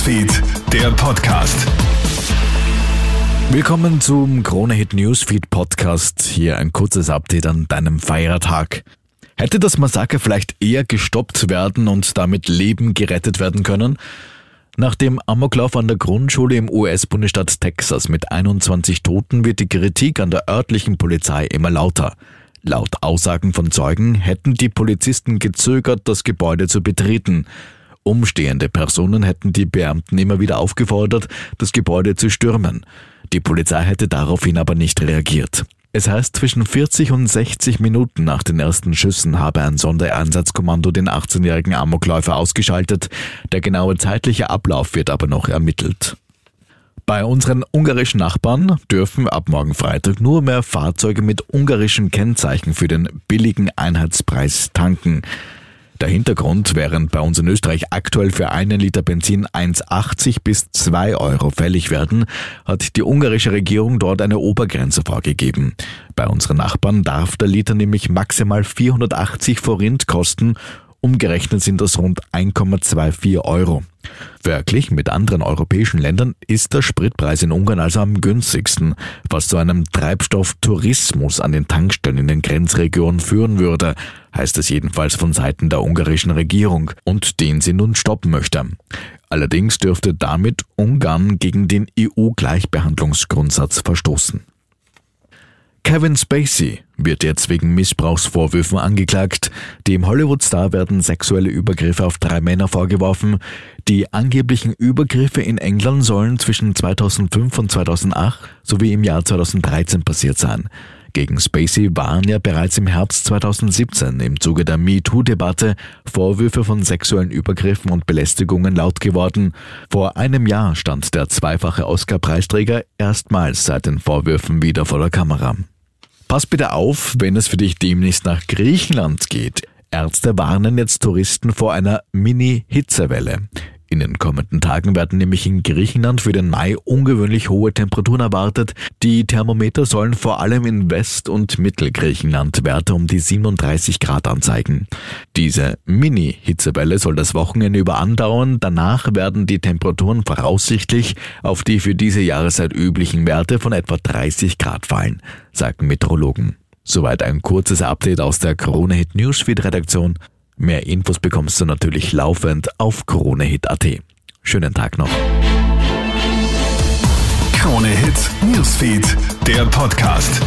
Newsfeed, der Podcast. Willkommen zum Krone Hit Newsfeed Podcast. Hier ein kurzes Update an deinem Feiertag. Hätte das Massaker vielleicht eher gestoppt werden und damit Leben gerettet werden können? Nach dem Amoklauf an der Grundschule im US-Bundesstaat Texas mit 21 Toten wird die Kritik an der örtlichen Polizei immer lauter. Laut Aussagen von Zeugen hätten die Polizisten gezögert, das Gebäude zu betreten. Umstehende Personen hätten die Beamten immer wieder aufgefordert, das Gebäude zu stürmen. Die Polizei hätte daraufhin aber nicht reagiert. Es heißt, zwischen 40 und 60 Minuten nach den ersten Schüssen habe ein Sondereinsatzkommando den 18-jährigen Amokläufer ausgeschaltet. Der genaue zeitliche Ablauf wird aber noch ermittelt. Bei unseren ungarischen Nachbarn dürfen ab morgen Freitag nur mehr Fahrzeuge mit ungarischen Kennzeichen für den billigen Einheitspreis tanken. Der Hintergrund, während bei uns in Österreich aktuell für einen Liter Benzin 1,80 bis 2 Euro fällig werden, hat die ungarische Regierung dort eine Obergrenze vorgegeben. Bei unseren Nachbarn darf der Liter nämlich maximal 480 Forint kosten Umgerechnet sind das rund 1,24 Euro. Verglichen mit anderen europäischen Ländern ist der Spritpreis in Ungarn also am günstigsten, was zu einem Treibstofftourismus an den Tankstellen in den Grenzregionen führen würde, heißt es jedenfalls von Seiten der ungarischen Regierung und den sie nun stoppen möchte. Allerdings dürfte damit Ungarn gegen den EU-Gleichbehandlungsgrundsatz verstoßen. Kevin Spacey wird jetzt wegen Missbrauchsvorwürfen angeklagt. Dem Hollywood-Star werden sexuelle Übergriffe auf drei Männer vorgeworfen. Die angeblichen Übergriffe in England sollen zwischen 2005 und 2008 sowie im Jahr 2013 passiert sein. Gegen Spacey waren ja bereits im Herbst 2017 im Zuge der MeToo-Debatte Vorwürfe von sexuellen Übergriffen und Belästigungen laut geworden. Vor einem Jahr stand der zweifache Oscar-Preisträger erstmals seit den Vorwürfen wieder vor der Kamera. Pass bitte auf, wenn es für dich demnächst nach Griechenland geht. Ärzte warnen jetzt Touristen vor einer Mini-Hitzewelle. In den kommenden Tagen werden nämlich in Griechenland für den Mai ungewöhnlich hohe Temperaturen erwartet. Die Thermometer sollen vor allem in West- und Mittelgriechenland Werte um die 37 Grad anzeigen. Diese Mini-Hitzewelle soll das Wochenende über andauern. Danach werden die Temperaturen voraussichtlich auf die für diese Jahreszeit üblichen Werte von etwa 30 Grad fallen, sagen Meteorologen. Soweit ein kurzes Update aus der Krone Hit Newsfeed Redaktion. Mehr Infos bekommst du natürlich laufend auf KroneHit.at. Schönen Tag noch. Krone Hit Newsfeed, der Podcast.